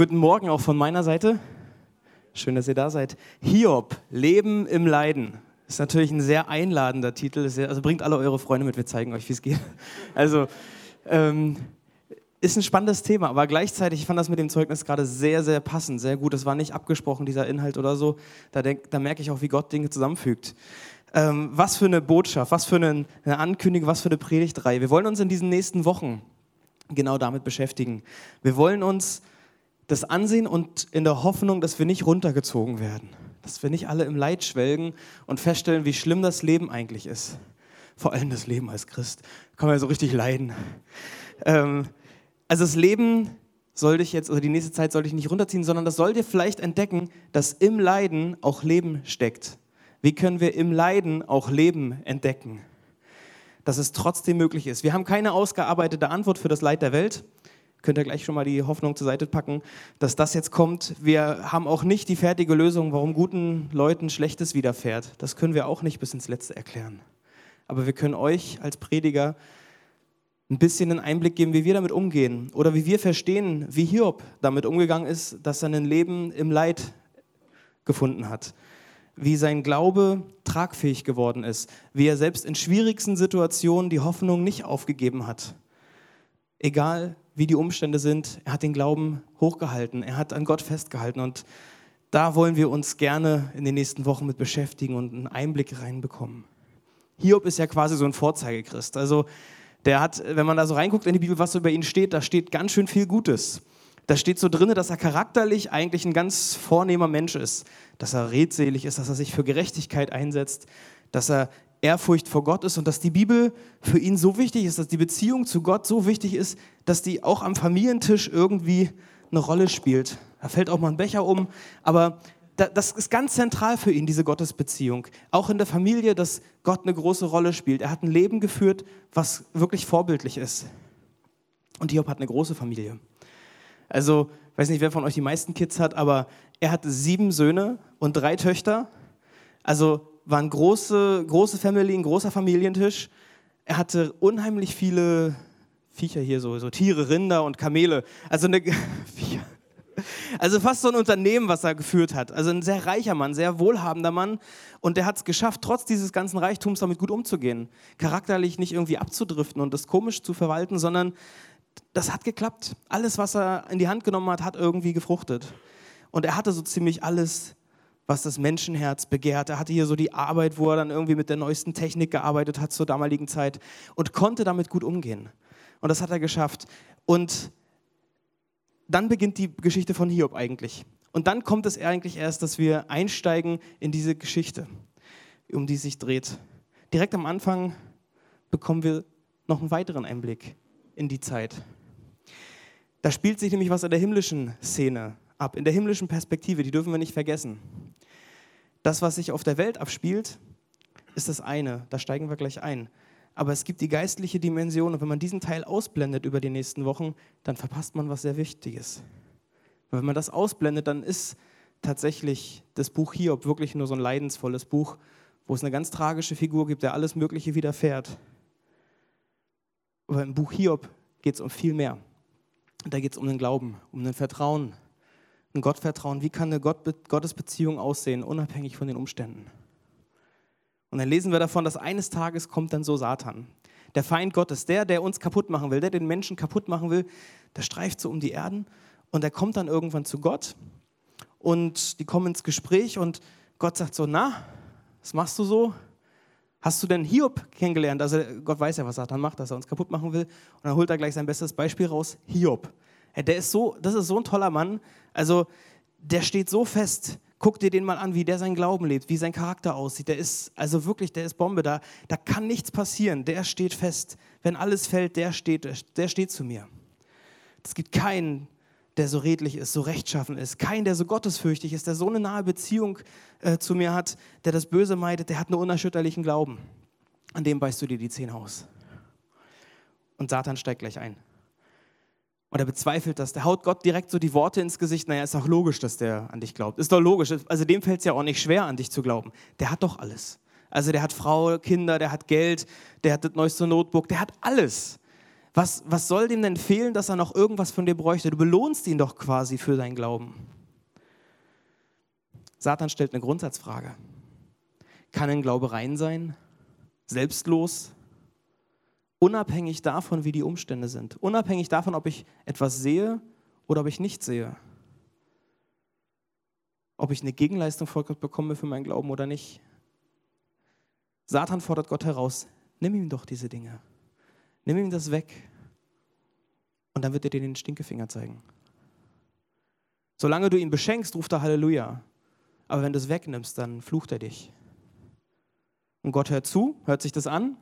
Guten Morgen auch von meiner Seite. Schön, dass ihr da seid. Hiob, Leben im Leiden. Ist natürlich ein sehr einladender Titel. also bringt alle eure Freunde mit, wir zeigen euch, wie es geht. Also, ähm, ist ein spannendes Thema, aber gleichzeitig, ich fand das mit dem Zeugnis gerade sehr, sehr passend, sehr gut. Es war nicht abgesprochen, dieser Inhalt oder so. Da, denk, da merke ich auch, wie Gott Dinge zusammenfügt. Ähm, was für eine Botschaft, was für eine, eine Ankündigung, was für eine Predigtreihe. Wir wollen uns in diesen nächsten Wochen genau damit beschäftigen. Wir wollen uns das ansehen und in der Hoffnung, dass wir nicht runtergezogen werden. Dass wir nicht alle im Leid schwelgen und feststellen, wie schlimm das Leben eigentlich ist. Vor allem das Leben als Christ. Kann man ja so richtig leiden. Ähm, also das Leben soll dich jetzt, oder die nächste Zeit soll dich nicht runterziehen, sondern das soll dir vielleicht entdecken, dass im Leiden auch Leben steckt. Wie können wir im Leiden auch Leben entdecken? Dass es trotzdem möglich ist. Wir haben keine ausgearbeitete Antwort für das Leid der Welt könnt ihr gleich schon mal die Hoffnung zur Seite packen, dass das jetzt kommt. Wir haben auch nicht die fertige Lösung, warum guten Leuten Schlechtes widerfährt. Das können wir auch nicht bis ins Letzte erklären. Aber wir können euch als Prediger ein bisschen einen Einblick geben, wie wir damit umgehen oder wie wir verstehen, wie Hiob damit umgegangen ist, dass er ein Leben im Leid gefunden hat, wie sein Glaube tragfähig geworden ist, wie er selbst in schwierigsten Situationen die Hoffnung nicht aufgegeben hat. Egal wie die Umstände sind, er hat den Glauben hochgehalten, er hat an Gott festgehalten und da wollen wir uns gerne in den nächsten Wochen mit beschäftigen und einen Einblick reinbekommen. Hiob ist ja quasi so ein Vorzeigechrist. Also der hat, wenn man da so reinguckt in die Bibel, was so über ihn steht, da steht ganz schön viel Gutes. Da steht so drin, dass er charakterlich eigentlich ein ganz vornehmer Mensch ist, dass er redselig ist, dass er sich für Gerechtigkeit einsetzt, dass er Ehrfurcht vor Gott ist und dass die Bibel für ihn so wichtig ist, dass die Beziehung zu Gott so wichtig ist, dass die auch am Familientisch irgendwie eine Rolle spielt. Da fällt auch mal ein Becher um, aber das ist ganz zentral für ihn, diese Gottesbeziehung. Auch in der Familie, dass Gott eine große Rolle spielt. Er hat ein Leben geführt, was wirklich vorbildlich ist. Und Hiob hat eine große Familie. Also, ich weiß nicht, wer von euch die meisten Kids hat, aber er hat sieben Söhne und drei Töchter. Also war eine große, große Family, ein großer Familientisch. Er hatte unheimlich viele Viecher hier, so, so Tiere, Rinder und Kamele. Also, eine, also fast so ein Unternehmen, was er geführt hat. Also ein sehr reicher Mann, sehr wohlhabender Mann. Und der hat es geschafft, trotz dieses ganzen Reichtums damit gut umzugehen. Charakterlich nicht irgendwie abzudriften und das komisch zu verwalten, sondern das hat geklappt. Alles, was er in die Hand genommen hat, hat irgendwie gefruchtet. Und er hatte so ziemlich alles was das Menschenherz begehrt. Er hatte hier so die Arbeit, wo er dann irgendwie mit der neuesten Technik gearbeitet hat zur damaligen Zeit und konnte damit gut umgehen. Und das hat er geschafft. Und dann beginnt die Geschichte von Hiob eigentlich. Und dann kommt es eigentlich erst, dass wir einsteigen in diese Geschichte, um die sich dreht. Direkt am Anfang bekommen wir noch einen weiteren Einblick in die Zeit. Da spielt sich nämlich was in der himmlischen Szene ab, in der himmlischen Perspektive, die dürfen wir nicht vergessen. Das, was sich auf der Welt abspielt, ist das eine, da steigen wir gleich ein. Aber es gibt die geistliche Dimension und wenn man diesen Teil ausblendet über die nächsten Wochen, dann verpasst man was sehr Wichtiges. Und wenn man das ausblendet, dann ist tatsächlich das Buch Hiob wirklich nur so ein leidensvolles Buch, wo es eine ganz tragische Figur gibt, der alles Mögliche widerfährt. Aber im Buch Hiob geht es um viel mehr. Da geht es um den Glauben, um den Vertrauen, ein Gottvertrauen, wie kann eine Gott, Gottesbeziehung aussehen, unabhängig von den Umständen. Und dann lesen wir davon, dass eines Tages kommt dann so Satan. Der Feind Gottes, der, der uns kaputt machen will, der den Menschen kaputt machen will, der streift so um die Erden und er kommt dann irgendwann zu Gott und die kommen ins Gespräch und Gott sagt so, na, was machst du so? Hast du denn Hiob kennengelernt? Also Gott weiß ja, was Satan macht, dass er uns kaputt machen will. Und dann holt er gleich sein bestes Beispiel raus, Hiob. Der ist so, das ist so ein toller Mann. Also der steht so fest. Guck dir den mal an, wie der seinen Glauben lebt, wie sein Charakter aussieht. Der ist, also wirklich, der ist Bombe. Da, da kann nichts passieren. Der steht fest. Wenn alles fällt, der steht, der steht zu mir. Es gibt keinen, der so redlich ist, so rechtschaffen ist. Keinen, der so gottesfürchtig ist, der so eine nahe Beziehung äh, zu mir hat, der das Böse meidet, der hat einen unerschütterlichen Glauben. An dem beißt du dir die Zähne aus. Und Satan steigt gleich ein. Und er bezweifelt das. Der haut Gott direkt so die Worte ins Gesicht. Naja, ist doch logisch, dass der an dich glaubt. Ist doch logisch. Also dem fällt es ja auch nicht schwer, an dich zu glauben. Der hat doch alles. Also der hat Frau, Kinder, der hat Geld, der hat das neueste Notebook, der hat alles. Was, was soll dem denn fehlen, dass er noch irgendwas von dir bräuchte? Du belohnst ihn doch quasi für seinen Glauben. Satan stellt eine Grundsatzfrage. Kann ein Glaube rein sein? Selbstlos? Unabhängig davon, wie die Umstände sind. Unabhängig davon, ob ich etwas sehe oder ob ich nicht sehe. Ob ich eine Gegenleistung vor Gott bekomme für meinen Glauben oder nicht. Satan fordert Gott heraus, nimm ihm doch diese Dinge. Nimm ihm das weg. Und dann wird er dir den Stinkefinger zeigen. Solange du ihn beschenkst, ruft er Halleluja. Aber wenn du es wegnimmst, dann flucht er dich. Und Gott hört zu, hört sich das an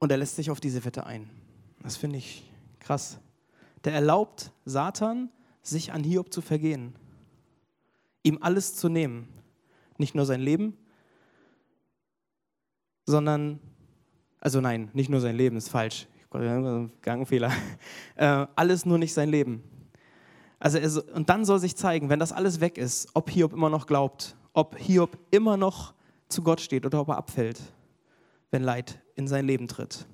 und er lässt sich auf diese Wette ein. Das finde ich krass. Der erlaubt Satan, sich an Hiob zu vergehen, ihm alles zu nehmen. Nicht nur sein Leben, sondern, also nein, nicht nur sein Leben, ist falsch. Gangfehler. Äh, alles nur nicht sein Leben. Also er, und dann soll sich zeigen, wenn das alles weg ist, ob Hiob immer noch glaubt, ob Hiob immer noch zu Gott steht oder ob er abfällt, wenn Leid in sein Leben tritt.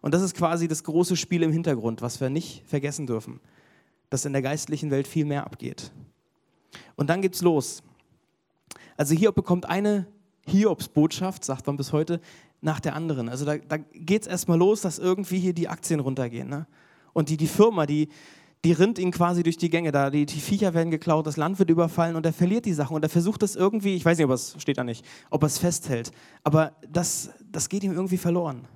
Und das ist quasi das große Spiel im Hintergrund, was wir nicht vergessen dürfen, dass in der geistlichen Welt viel mehr abgeht. Und dann geht's los. Also Hiob bekommt eine Hiobs-Botschaft, sagt man bis heute, nach der anderen. Also da, da geht es erstmal los, dass irgendwie hier die Aktien runtergehen. Ne? Und die, die Firma, die, die rinnt ihn quasi durch die Gänge da. Die, die Viecher werden geklaut, das Land wird überfallen und er verliert die Sachen. Und er versucht das irgendwie, ich weiß nicht, ob es steht da nicht, ob er es festhält. Aber das, das geht ihm irgendwie verloren.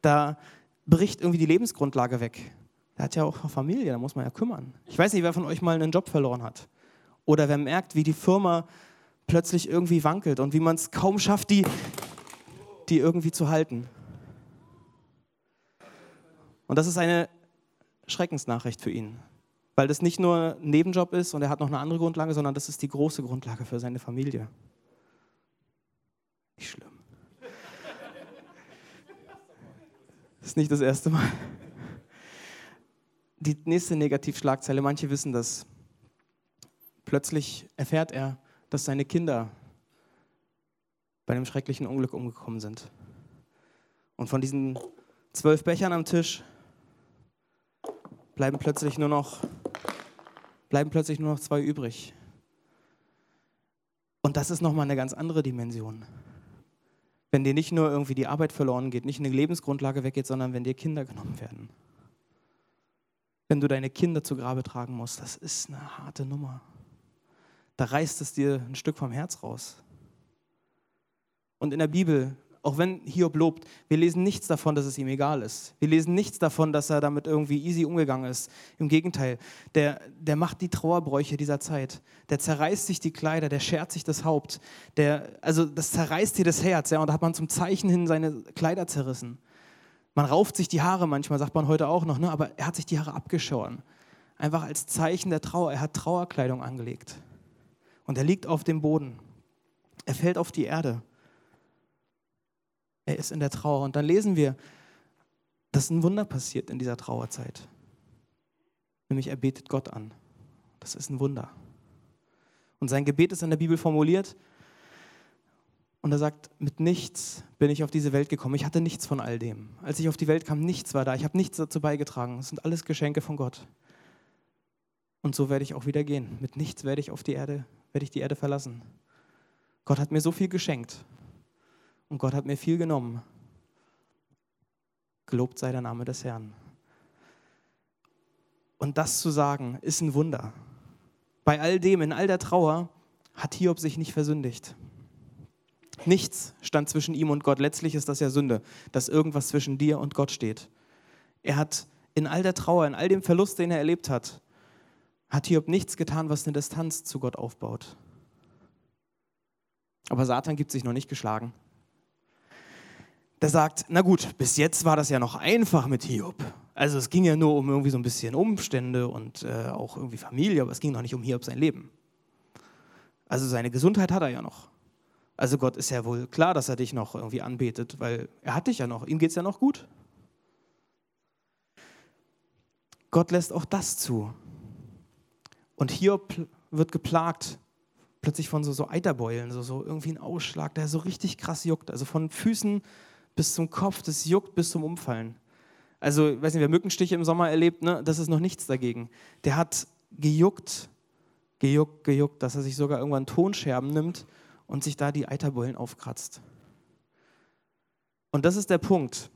Da bricht irgendwie die Lebensgrundlage weg. Er hat ja auch Familie, da muss man ja kümmern. Ich weiß nicht, wer von euch mal einen Job verloren hat. Oder wer merkt, wie die Firma plötzlich irgendwie wankelt und wie man es kaum schafft, die, die irgendwie zu halten. Und das ist eine Schreckensnachricht für ihn, weil das nicht nur ein Nebenjob ist und er hat noch eine andere Grundlage, sondern das ist die große Grundlage für seine Familie. Nicht schlimm. Das ist nicht das erste Mal. Die nächste Negativschlagzeile, manche wissen das. Plötzlich erfährt er, dass seine Kinder bei einem schrecklichen Unglück umgekommen sind. Und von diesen zwölf Bechern am Tisch bleiben plötzlich nur noch, bleiben plötzlich nur noch zwei übrig. Und das ist nochmal eine ganz andere Dimension. Wenn dir nicht nur irgendwie die Arbeit verloren geht, nicht eine Lebensgrundlage weggeht, sondern wenn dir Kinder genommen werden. Wenn du deine Kinder zu Grabe tragen musst, das ist eine harte Nummer. Da reißt es dir ein Stück vom Herz raus. Und in der Bibel auch wenn Hiob lobt, wir lesen nichts davon, dass es ihm egal ist. Wir lesen nichts davon, dass er damit irgendwie easy umgegangen ist. Im Gegenteil, der, der macht die Trauerbräuche dieser Zeit. Der zerreißt sich die Kleider, der schert sich das Haupt. Der, also das zerreißt dir das Herz. Ja, und da hat man zum Zeichen hin seine Kleider zerrissen. Man rauft sich die Haare manchmal, sagt man heute auch noch, ne? aber er hat sich die Haare abgeschoren. Einfach als Zeichen der Trauer. Er hat Trauerkleidung angelegt. Und er liegt auf dem Boden. Er fällt auf die Erde. Er ist in der Trauer. Und dann lesen wir, dass ein Wunder passiert in dieser Trauerzeit. Nämlich er betet Gott an. Das ist ein Wunder. Und sein Gebet ist in der Bibel formuliert. Und er sagt, mit nichts bin ich auf diese Welt gekommen. Ich hatte nichts von all dem. Als ich auf die Welt kam, nichts war da. Ich habe nichts dazu beigetragen. Das sind alles Geschenke von Gott. Und so werde ich auch wieder gehen. Mit nichts werde ich auf die Erde, werde ich die Erde verlassen. Gott hat mir so viel geschenkt. Und Gott hat mir viel genommen. Gelobt sei der Name des Herrn. Und das zu sagen, ist ein Wunder. Bei all dem, in all der Trauer, hat Hiob sich nicht versündigt. Nichts stand zwischen ihm und Gott. Letztlich ist das ja Sünde, dass irgendwas zwischen dir und Gott steht. Er hat in all der Trauer, in all dem Verlust, den er erlebt hat, hat Hiob nichts getan, was eine Distanz zu Gott aufbaut. Aber Satan gibt sich noch nicht geschlagen der sagt, na gut, bis jetzt war das ja noch einfach mit Hiob. Also es ging ja nur um irgendwie so ein bisschen Umstände und äh, auch irgendwie Familie, aber es ging noch nicht um Hiob sein Leben. Also seine Gesundheit hat er ja noch. Also Gott ist ja wohl klar, dass er dich noch irgendwie anbetet, weil er hat dich ja noch, ihm geht es ja noch gut. Gott lässt auch das zu. Und Hiob wird geplagt plötzlich von so, so Eiterbeulen, so, so irgendwie ein Ausschlag, der so richtig krass juckt. Also von Füßen bis zum Kopf, das juckt bis zum Umfallen. Also, ich weiß nicht, wer Mückenstiche im Sommer erlebt, ne? das ist noch nichts dagegen. Der hat gejuckt, gejuckt, gejuckt, dass er sich sogar irgendwann Tonscherben nimmt und sich da die Eiterbullen aufkratzt. Und das ist der Punkt,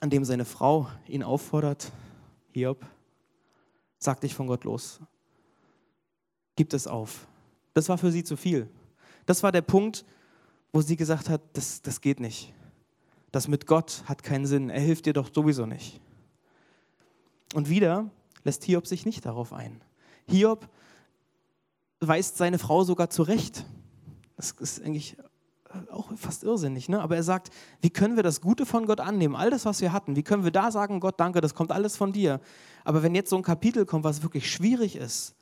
an dem seine Frau ihn auffordert, Hiob, sag dich von Gott los. Gib es auf. Das war für sie zu viel. Das war der Punkt, wo sie gesagt hat, das, das geht nicht. Das mit Gott hat keinen Sinn. Er hilft dir doch sowieso nicht. Und wieder lässt Hiob sich nicht darauf ein. Hiob weist seine Frau sogar zurecht. Das ist eigentlich auch fast irrsinnig, ne? aber er sagt, wie können wir das Gute von Gott annehmen, all das, was wir hatten, wie können wir da sagen, Gott, danke, das kommt alles von dir. Aber wenn jetzt so ein Kapitel kommt, was wirklich schwierig ist,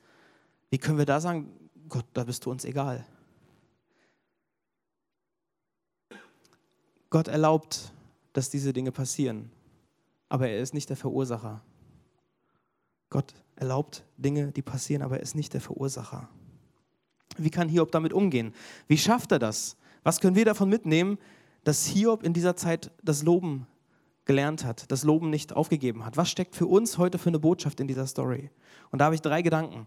wie können wir da sagen, Gott, da bist du uns egal. Gott erlaubt, dass diese Dinge passieren, aber er ist nicht der Verursacher. Gott erlaubt Dinge, die passieren, aber er ist nicht der Verursacher. Wie kann Hiob damit umgehen? Wie schafft er das? Was können wir davon mitnehmen, dass Hiob in dieser Zeit das Loben gelernt hat, das Loben nicht aufgegeben hat? Was steckt für uns heute für eine Botschaft in dieser Story? Und da habe ich drei Gedanken.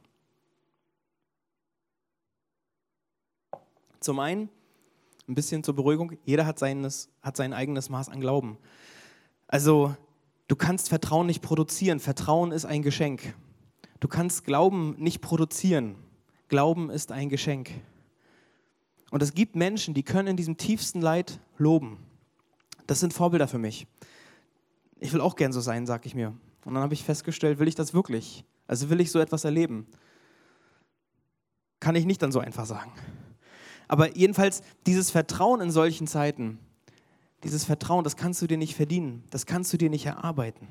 Zum einen, ein bisschen zur Beruhigung, jeder hat, seines, hat sein eigenes Maß an Glauben. Also, du kannst Vertrauen nicht produzieren. Vertrauen ist ein Geschenk. Du kannst Glauben nicht produzieren. Glauben ist ein Geschenk. Und es gibt Menschen, die können in diesem tiefsten Leid loben. Das sind Vorbilder für mich. Ich will auch gern so sein, sag ich mir. Und dann habe ich festgestellt, will ich das wirklich? Also will ich so etwas erleben? Kann ich nicht dann so einfach sagen. Aber jedenfalls dieses Vertrauen in solchen Zeiten, dieses Vertrauen, das kannst du dir nicht verdienen, das kannst du dir nicht erarbeiten.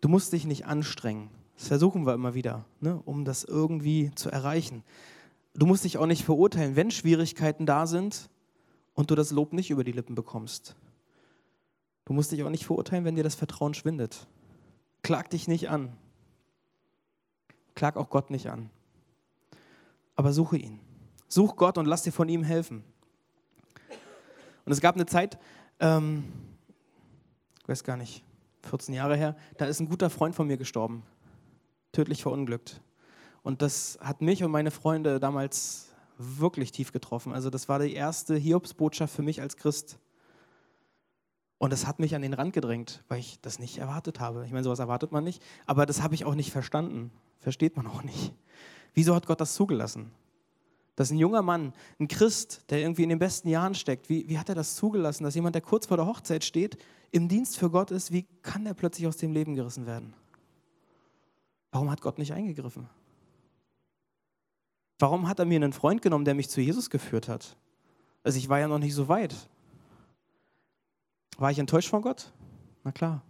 Du musst dich nicht anstrengen. Das versuchen wir immer wieder, ne, um das irgendwie zu erreichen. Du musst dich auch nicht verurteilen, wenn Schwierigkeiten da sind und du das Lob nicht über die Lippen bekommst. Du musst dich auch nicht verurteilen, wenn dir das Vertrauen schwindet. Klag dich nicht an. Klag auch Gott nicht an. Aber suche ihn. Such Gott und lass dir von ihm helfen. Und es gab eine Zeit, ähm, ich weiß gar nicht, 14 Jahre her, da ist ein guter Freund von mir gestorben, tödlich verunglückt. Und das hat mich und meine Freunde damals wirklich tief getroffen. Also das war die erste Hiobsbotschaft für mich als Christ. Und das hat mich an den Rand gedrängt, weil ich das nicht erwartet habe. Ich meine, sowas erwartet man nicht, aber das habe ich auch nicht verstanden. Versteht man auch nicht. Wieso hat Gott das zugelassen? Dass ein junger Mann, ein Christ, der irgendwie in den besten Jahren steckt, wie, wie hat er das zugelassen? Dass jemand, der kurz vor der Hochzeit steht, im Dienst für Gott ist, wie kann er plötzlich aus dem Leben gerissen werden? Warum hat Gott nicht eingegriffen? Warum hat er mir einen Freund genommen, der mich zu Jesus geführt hat? Also ich war ja noch nicht so weit. War ich enttäuscht von Gott? Na klar.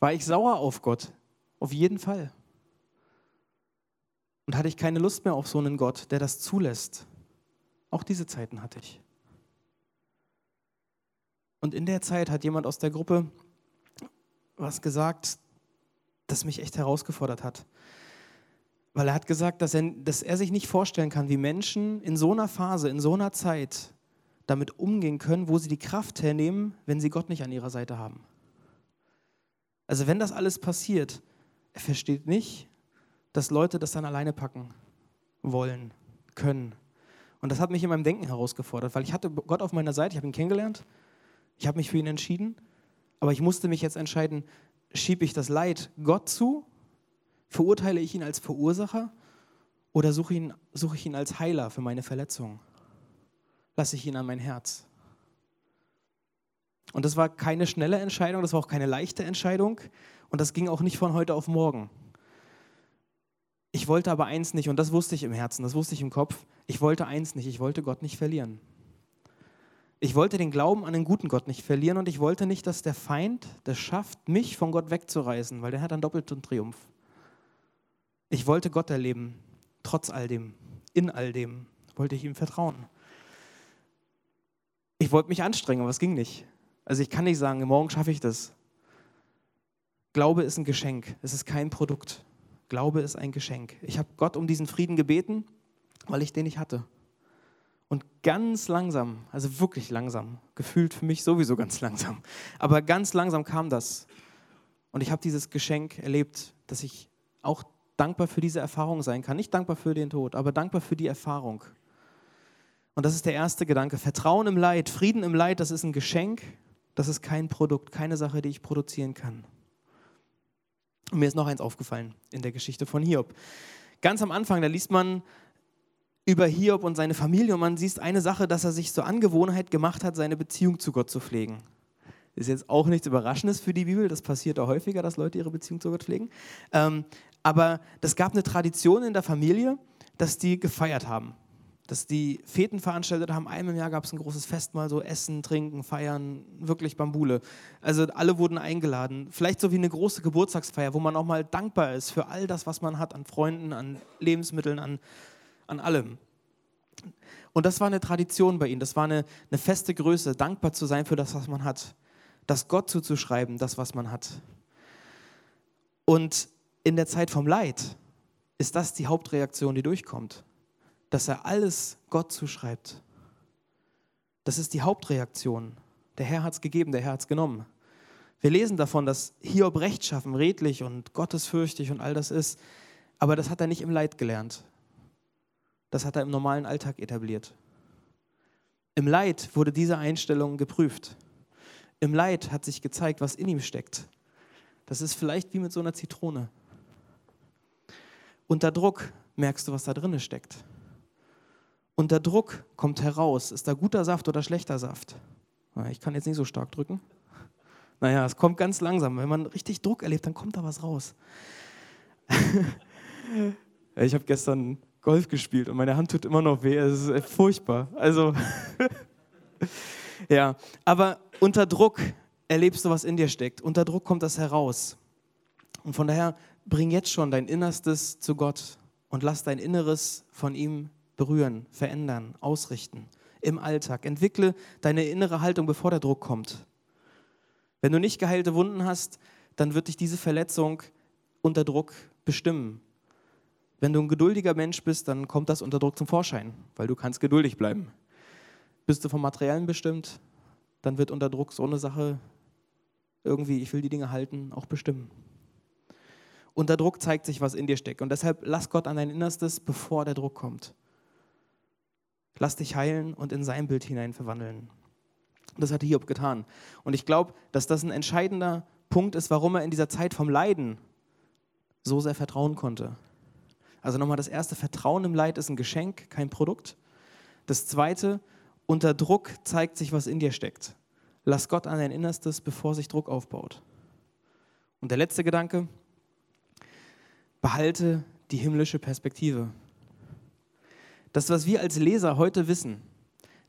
War ich sauer auf Gott? Auf jeden Fall. Und hatte ich keine Lust mehr auf so einen Gott, der das zulässt? Auch diese Zeiten hatte ich. Und in der Zeit hat jemand aus der Gruppe was gesagt, das mich echt herausgefordert hat. Weil er hat gesagt, dass er, dass er sich nicht vorstellen kann, wie Menschen in so einer Phase, in so einer Zeit damit umgehen können, wo sie die Kraft hernehmen, wenn sie Gott nicht an ihrer Seite haben. Also wenn das alles passiert, er versteht nicht, dass Leute das dann alleine packen wollen, können. Und das hat mich in meinem Denken herausgefordert, weil ich hatte Gott auf meiner Seite, ich habe ihn kennengelernt, ich habe mich für ihn entschieden, aber ich musste mich jetzt entscheiden, schiebe ich das Leid Gott zu Verurteile ich ihn als Verursacher oder suche, ihn, suche ich ihn als Heiler für meine Verletzung? Lasse ich ihn an mein Herz? Und das war keine schnelle Entscheidung, das war auch keine leichte Entscheidung und das ging auch nicht von heute auf morgen. Ich wollte aber eins nicht und das wusste ich im Herzen, das wusste ich im Kopf. Ich wollte eins nicht, ich wollte Gott nicht verlieren. Ich wollte den Glauben an den guten Gott nicht verlieren und ich wollte nicht, dass der Feind das schafft, mich von Gott wegzureißen, weil der hat dann doppelten Triumph. Ich wollte Gott erleben, trotz all dem, in all dem wollte ich ihm vertrauen. Ich wollte mich anstrengen, aber es ging nicht. Also ich kann nicht sagen, morgen schaffe ich das. Glaube ist ein Geschenk, es ist kein Produkt. Glaube ist ein Geschenk. Ich habe Gott um diesen Frieden gebeten, weil ich den nicht hatte. Und ganz langsam, also wirklich langsam, gefühlt für mich sowieso ganz langsam, aber ganz langsam kam das. Und ich habe dieses Geschenk erlebt, dass ich auch dankbar für diese Erfahrung sein kann. Nicht dankbar für den Tod, aber dankbar für die Erfahrung. Und das ist der erste Gedanke. Vertrauen im Leid, Frieden im Leid, das ist ein Geschenk, das ist kein Produkt, keine Sache, die ich produzieren kann. Und mir ist noch eins aufgefallen in der Geschichte von Hiob. Ganz am Anfang, da liest man über Hiob und seine Familie und man sieht eine Sache, dass er sich zur Angewohnheit gemacht hat, seine Beziehung zu Gott zu pflegen. Ist jetzt auch nichts Überraschendes für die Bibel, das passiert ja häufiger, dass Leute ihre Beziehung zu Gott pflegen. Ähm, aber es gab eine Tradition in der Familie, dass die gefeiert haben. Dass die Feten veranstaltet haben. Einmal im Jahr gab es ein großes Festmahl, so Essen, Trinken, Feiern, wirklich Bambule. Also alle wurden eingeladen. Vielleicht so wie eine große Geburtstagsfeier, wo man auch mal dankbar ist für all das, was man hat an Freunden, an Lebensmitteln, an an allem. Und das war eine Tradition bei ihnen, das war eine, eine feste Größe, dankbar zu sein für das, was man hat. Das Gott zuzuschreiben, das, was man hat. Und in der Zeit vom Leid ist das die Hauptreaktion, die durchkommt. Dass er alles Gott zuschreibt. Das ist die Hauptreaktion. Der Herr hat es gegeben, der Herr hat es genommen. Wir lesen davon, dass Hiob rechtschaffen, redlich und gottesfürchtig und all das ist. Aber das hat er nicht im Leid gelernt das hat er im normalen Alltag etabliert. Im Leid wurde diese Einstellung geprüft. Im Leid hat sich gezeigt, was in ihm steckt. Das ist vielleicht wie mit so einer Zitrone. Unter Druck merkst du, was da drin steckt. Unter Druck kommt heraus, ist da guter Saft oder schlechter Saft. Ich kann jetzt nicht so stark drücken. Naja, es kommt ganz langsam. Wenn man richtig Druck erlebt, dann kommt da was raus. ich habe gestern Golf gespielt und meine Hand tut immer noch weh. Es ist furchtbar. Also, ja, aber unter Druck erlebst du, was in dir steckt. Unter Druck kommt das heraus. Und von daher bring jetzt schon dein Innerstes zu Gott und lass dein Inneres von ihm berühren, verändern, ausrichten im Alltag. Entwickle deine innere Haltung, bevor der Druck kommt. Wenn du nicht geheilte Wunden hast, dann wird dich diese Verletzung unter Druck bestimmen. Wenn du ein geduldiger Mensch bist, dann kommt das unter Druck zum Vorschein, weil du kannst geduldig bleiben. Bist du vom Materiellen bestimmt, dann wird unter Druck so eine Sache irgendwie, ich will die Dinge halten, auch bestimmen. Unter Druck zeigt sich, was in dir steckt. Und deshalb lass Gott an dein Innerstes, bevor der Druck kommt. Lass dich heilen und in sein Bild hinein verwandeln. Das hat Hiob getan. Und ich glaube, dass das ein entscheidender Punkt ist, warum er in dieser Zeit vom Leiden so sehr vertrauen konnte. Also nochmal das erste, Vertrauen im Leid ist ein Geschenk, kein Produkt. Das zweite, unter Druck zeigt sich, was in dir steckt. Lass Gott an dein Innerstes, bevor sich Druck aufbaut. Und der letzte Gedanke, behalte die himmlische Perspektive. Das, was wir als Leser heute wissen,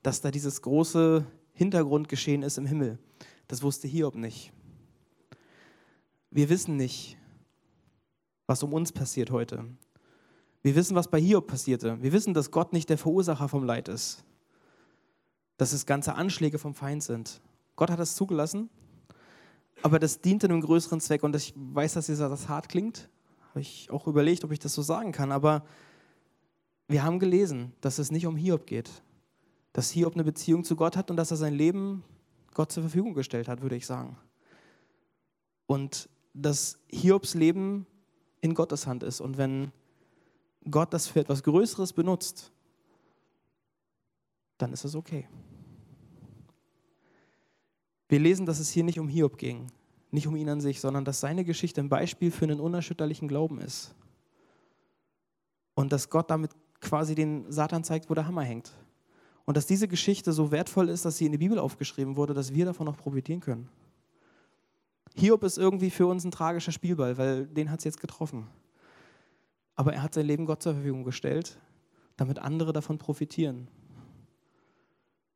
dass da dieses große Hintergrundgeschehen ist im Himmel, das wusste Hiob nicht. Wir wissen nicht, was um uns passiert heute. Wir wissen, was bei Hiob passierte. Wir wissen, dass Gott nicht der Verursacher vom Leid ist. Dass es ganze Anschläge vom Feind sind. Gott hat das zugelassen, aber das diente einem größeren Zweck. Und ich weiß, dass das hart klingt. Habe ich auch überlegt, ob ich das so sagen kann. Aber wir haben gelesen, dass es nicht um Hiob geht. Dass Hiob eine Beziehung zu Gott hat und dass er sein Leben Gott zur Verfügung gestellt hat, würde ich sagen. Und dass Hiobs Leben in Gottes Hand ist. Und wenn Gott das für etwas Größeres benutzt, dann ist es okay. Wir lesen, dass es hier nicht um Hiob ging, nicht um ihn an sich, sondern dass seine Geschichte ein Beispiel für einen unerschütterlichen Glauben ist. Und dass Gott damit quasi den Satan zeigt, wo der Hammer hängt. Und dass diese Geschichte so wertvoll ist, dass sie in die Bibel aufgeschrieben wurde, dass wir davon auch profitieren können. Hiob ist irgendwie für uns ein tragischer Spielball, weil den hat es jetzt getroffen. Aber er hat sein Leben Gott zur Verfügung gestellt, damit andere davon profitieren.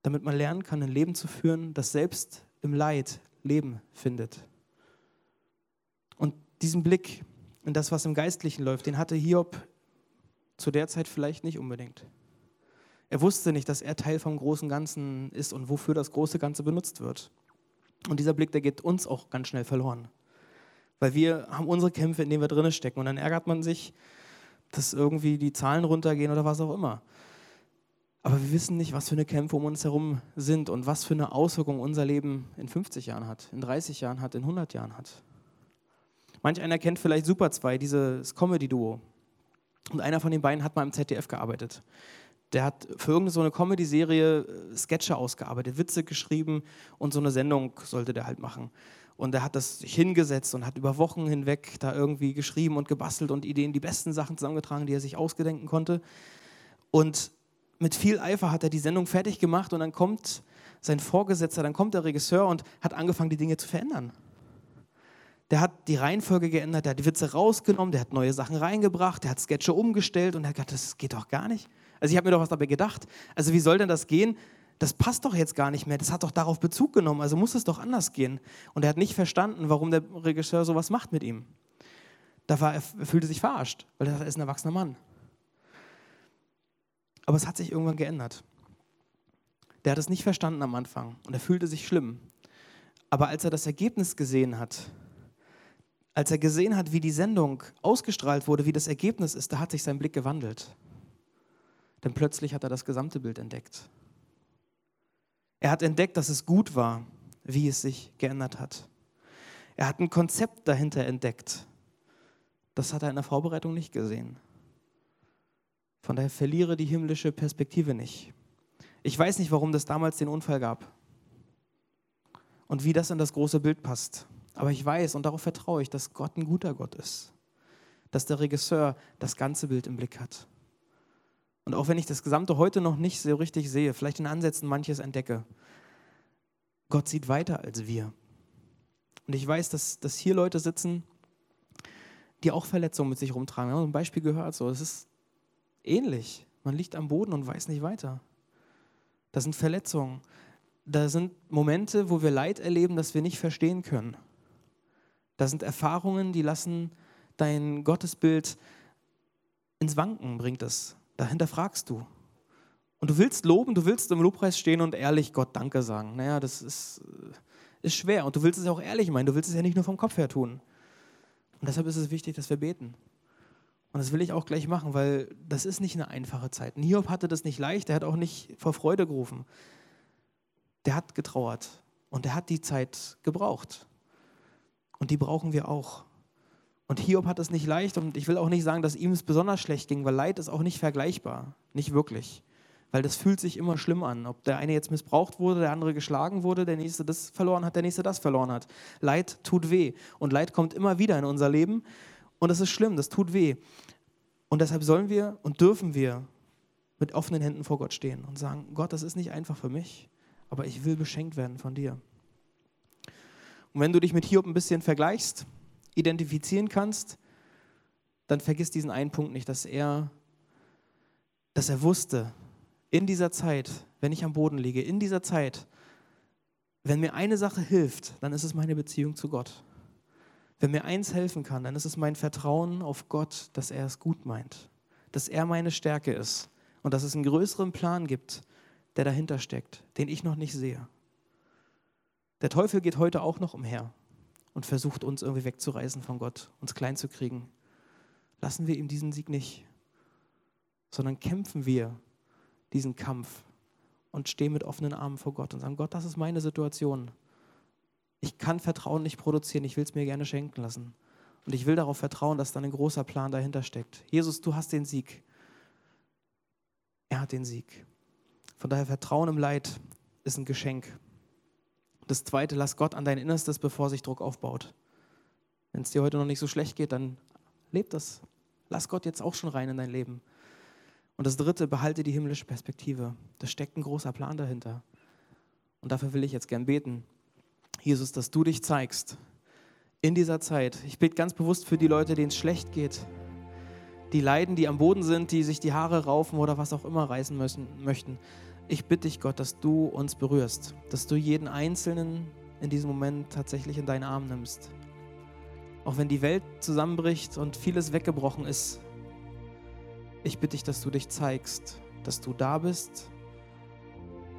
Damit man lernen kann, ein Leben zu führen, das selbst im Leid Leben findet. Und diesen Blick in das, was im Geistlichen läuft, den hatte Hiob zu der Zeit vielleicht nicht unbedingt. Er wusste nicht, dass er Teil vom großen Ganzen ist und wofür das große Ganze benutzt wird. Und dieser Blick, der geht uns auch ganz schnell verloren. Weil wir haben unsere Kämpfe, in denen wir drinnen stecken. Und dann ärgert man sich, dass irgendwie die Zahlen runtergehen oder was auch immer. Aber wir wissen nicht, was für eine Kämpfe um uns herum sind und was für eine Auswirkung unser Leben in 50 Jahren hat, in 30 Jahren hat, in 100 Jahren hat. Manch einer kennt vielleicht Super 2, dieses Comedy-Duo. Und einer von den beiden hat mal im ZDF gearbeitet. Der hat für irgendeine so eine Comedy-Serie äh, Sketche ausgearbeitet, Witze geschrieben und so eine Sendung sollte der halt machen. Und er hat das sich hingesetzt und hat über Wochen hinweg da irgendwie geschrieben und gebastelt und Ideen, die besten Sachen zusammengetragen, die er sich ausgedenken konnte. Und mit viel Eifer hat er die Sendung fertig gemacht und dann kommt sein Vorgesetzter, dann kommt der Regisseur und hat angefangen, die Dinge zu verändern. Der hat die Reihenfolge geändert, der hat die Witze rausgenommen, der hat neue Sachen reingebracht, der hat Sketche umgestellt und er hat gesagt, das geht doch gar nicht. Also ich habe mir doch was dabei gedacht. Also wie soll denn das gehen? Das passt doch jetzt gar nicht mehr. Das hat doch darauf Bezug genommen. Also muss es doch anders gehen. Und er hat nicht verstanden, warum der Regisseur sowas macht mit ihm. Da war, er fühlte sich verarscht, weil er ist ein erwachsener Mann. Aber es hat sich irgendwann geändert. Der hat es nicht verstanden am Anfang und er fühlte sich schlimm. Aber als er das Ergebnis gesehen hat, als er gesehen hat, wie die Sendung ausgestrahlt wurde, wie das Ergebnis ist, da hat sich sein Blick gewandelt. Denn plötzlich hat er das gesamte Bild entdeckt. Er hat entdeckt, dass es gut war, wie es sich geändert hat. Er hat ein Konzept dahinter entdeckt. Das hat er in der Vorbereitung nicht gesehen. Von daher verliere die himmlische Perspektive nicht. Ich weiß nicht, warum das damals den Unfall gab und wie das in das große Bild passt. Aber ich weiß und darauf vertraue ich, dass Gott ein guter Gott ist. Dass der Regisseur das ganze Bild im Blick hat. Und auch wenn ich das Gesamte heute noch nicht so richtig sehe, vielleicht in Ansätzen manches entdecke, Gott sieht weiter als wir. Und ich weiß, dass, dass hier Leute sitzen, die auch Verletzungen mit sich rumtragen. Wir haben ein Beispiel gehört, so, es ist ähnlich. Man liegt am Boden und weiß nicht weiter. Das sind Verletzungen. Da sind Momente, wo wir Leid erleben, das wir nicht verstehen können. Da sind Erfahrungen, die lassen dein Gottesbild ins Wanken, bringt es. Dahinter fragst du. Und du willst loben, du willst im Lobpreis stehen und ehrlich Gott Danke sagen. Naja, das ist, ist schwer. Und du willst es auch ehrlich meinen. Du willst es ja nicht nur vom Kopf her tun. Und deshalb ist es wichtig, dass wir beten. Und das will ich auch gleich machen, weil das ist nicht eine einfache Zeit. Niob hatte das nicht leicht, er hat auch nicht vor Freude gerufen. Der hat getrauert und er hat die Zeit gebraucht. Und die brauchen wir auch. Und Hiob hat es nicht leicht und ich will auch nicht sagen, dass ihm es besonders schlecht ging, weil Leid ist auch nicht vergleichbar. Nicht wirklich. Weil das fühlt sich immer schlimm an. Ob der eine jetzt missbraucht wurde, der andere geschlagen wurde, der nächste das verloren hat, der nächste das verloren hat. Leid tut weh. Und Leid kommt immer wieder in unser Leben. Und das ist schlimm, das tut weh. Und deshalb sollen wir und dürfen wir mit offenen Händen vor Gott stehen und sagen, Gott, das ist nicht einfach für mich, aber ich will beschenkt werden von dir. Und wenn du dich mit Hiob ein bisschen vergleichst, identifizieren kannst, dann vergiss diesen einen Punkt nicht, dass er, dass er wusste, in dieser Zeit, wenn ich am Boden liege, in dieser Zeit, wenn mir eine Sache hilft, dann ist es meine Beziehung zu Gott. Wenn mir eins helfen kann, dann ist es mein Vertrauen auf Gott, dass er es gut meint, dass er meine Stärke ist und dass es einen größeren Plan gibt, der dahinter steckt, den ich noch nicht sehe. Der Teufel geht heute auch noch umher und versucht uns irgendwie wegzureißen von Gott, uns klein zu kriegen. Lassen wir ihm diesen Sieg nicht, sondern kämpfen wir diesen Kampf und stehen mit offenen Armen vor Gott und sagen, Gott, das ist meine Situation ich kann Vertrauen nicht produzieren, ich will es mir gerne schenken lassen. Und ich will darauf vertrauen, dass dann ein großer Plan dahinter steckt. Jesus, du hast den Sieg. Er hat den Sieg. Von daher Vertrauen im Leid ist ein Geschenk. Das Zweite, lass Gott an dein Innerstes, bevor sich Druck aufbaut. Wenn es dir heute noch nicht so schlecht geht, dann leb das. Lass Gott jetzt auch schon rein in dein Leben. Und das Dritte, behalte die himmlische Perspektive. Da steckt ein großer Plan dahinter. Und dafür will ich jetzt gern beten. Jesus, dass du dich zeigst in dieser Zeit. Ich bete ganz bewusst für die Leute, denen es schlecht geht, die leiden, die am Boden sind, die sich die Haare raufen oder was auch immer reißen müssen, möchten. Ich bitte dich, Gott, dass du uns berührst, dass du jeden Einzelnen in diesem Moment tatsächlich in deinen Arm nimmst. Auch wenn die Welt zusammenbricht und vieles weggebrochen ist, ich bitte dich, dass du dich zeigst, dass du da bist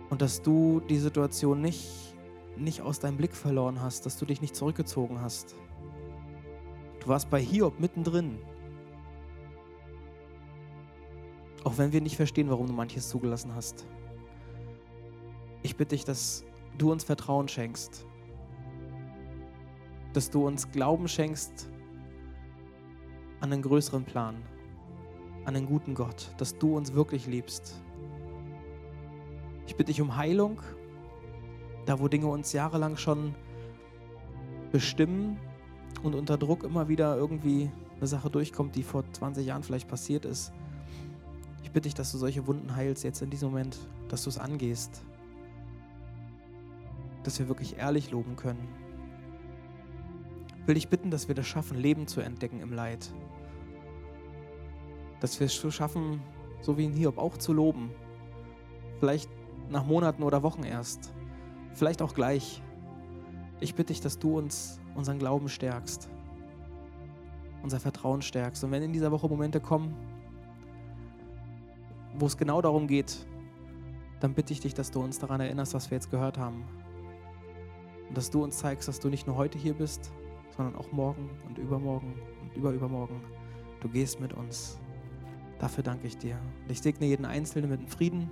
und dass du die Situation nicht nicht aus deinem Blick verloren hast, dass du dich nicht zurückgezogen hast. Du warst bei Hiob mittendrin. Auch wenn wir nicht verstehen, warum du manches zugelassen hast. Ich bitte dich, dass du uns Vertrauen schenkst. Dass du uns Glauben schenkst an einen größeren Plan, an einen guten Gott, dass du uns wirklich liebst. Ich bitte dich um Heilung, da wo Dinge uns jahrelang schon bestimmen und unter Druck immer wieder irgendwie eine Sache durchkommt, die vor 20 Jahren vielleicht passiert ist. Ich bitte dich, dass du solche Wunden heilst jetzt in diesem Moment, dass du es angehst, dass wir wirklich ehrlich loben können. Ich will dich bitten, dass wir das schaffen, Leben zu entdecken im Leid. Dass wir es schaffen, so wie in Hiob, auch zu loben. Vielleicht nach Monaten oder Wochen erst. Vielleicht auch gleich. Ich bitte dich, dass du uns unseren Glauben stärkst, unser Vertrauen stärkst. Und wenn in dieser Woche Momente kommen, wo es genau darum geht, dann bitte ich dich, dass du uns daran erinnerst, was wir jetzt gehört haben. Und dass du uns zeigst, dass du nicht nur heute hier bist, sondern auch morgen und übermorgen und überübermorgen. Du gehst mit uns. Dafür danke ich dir. Und ich segne jeden Einzelnen mit einem Frieden,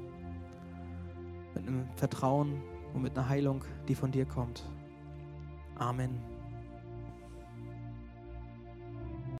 mit einem Vertrauen und mit einer Heilung, die von dir kommt. Amen.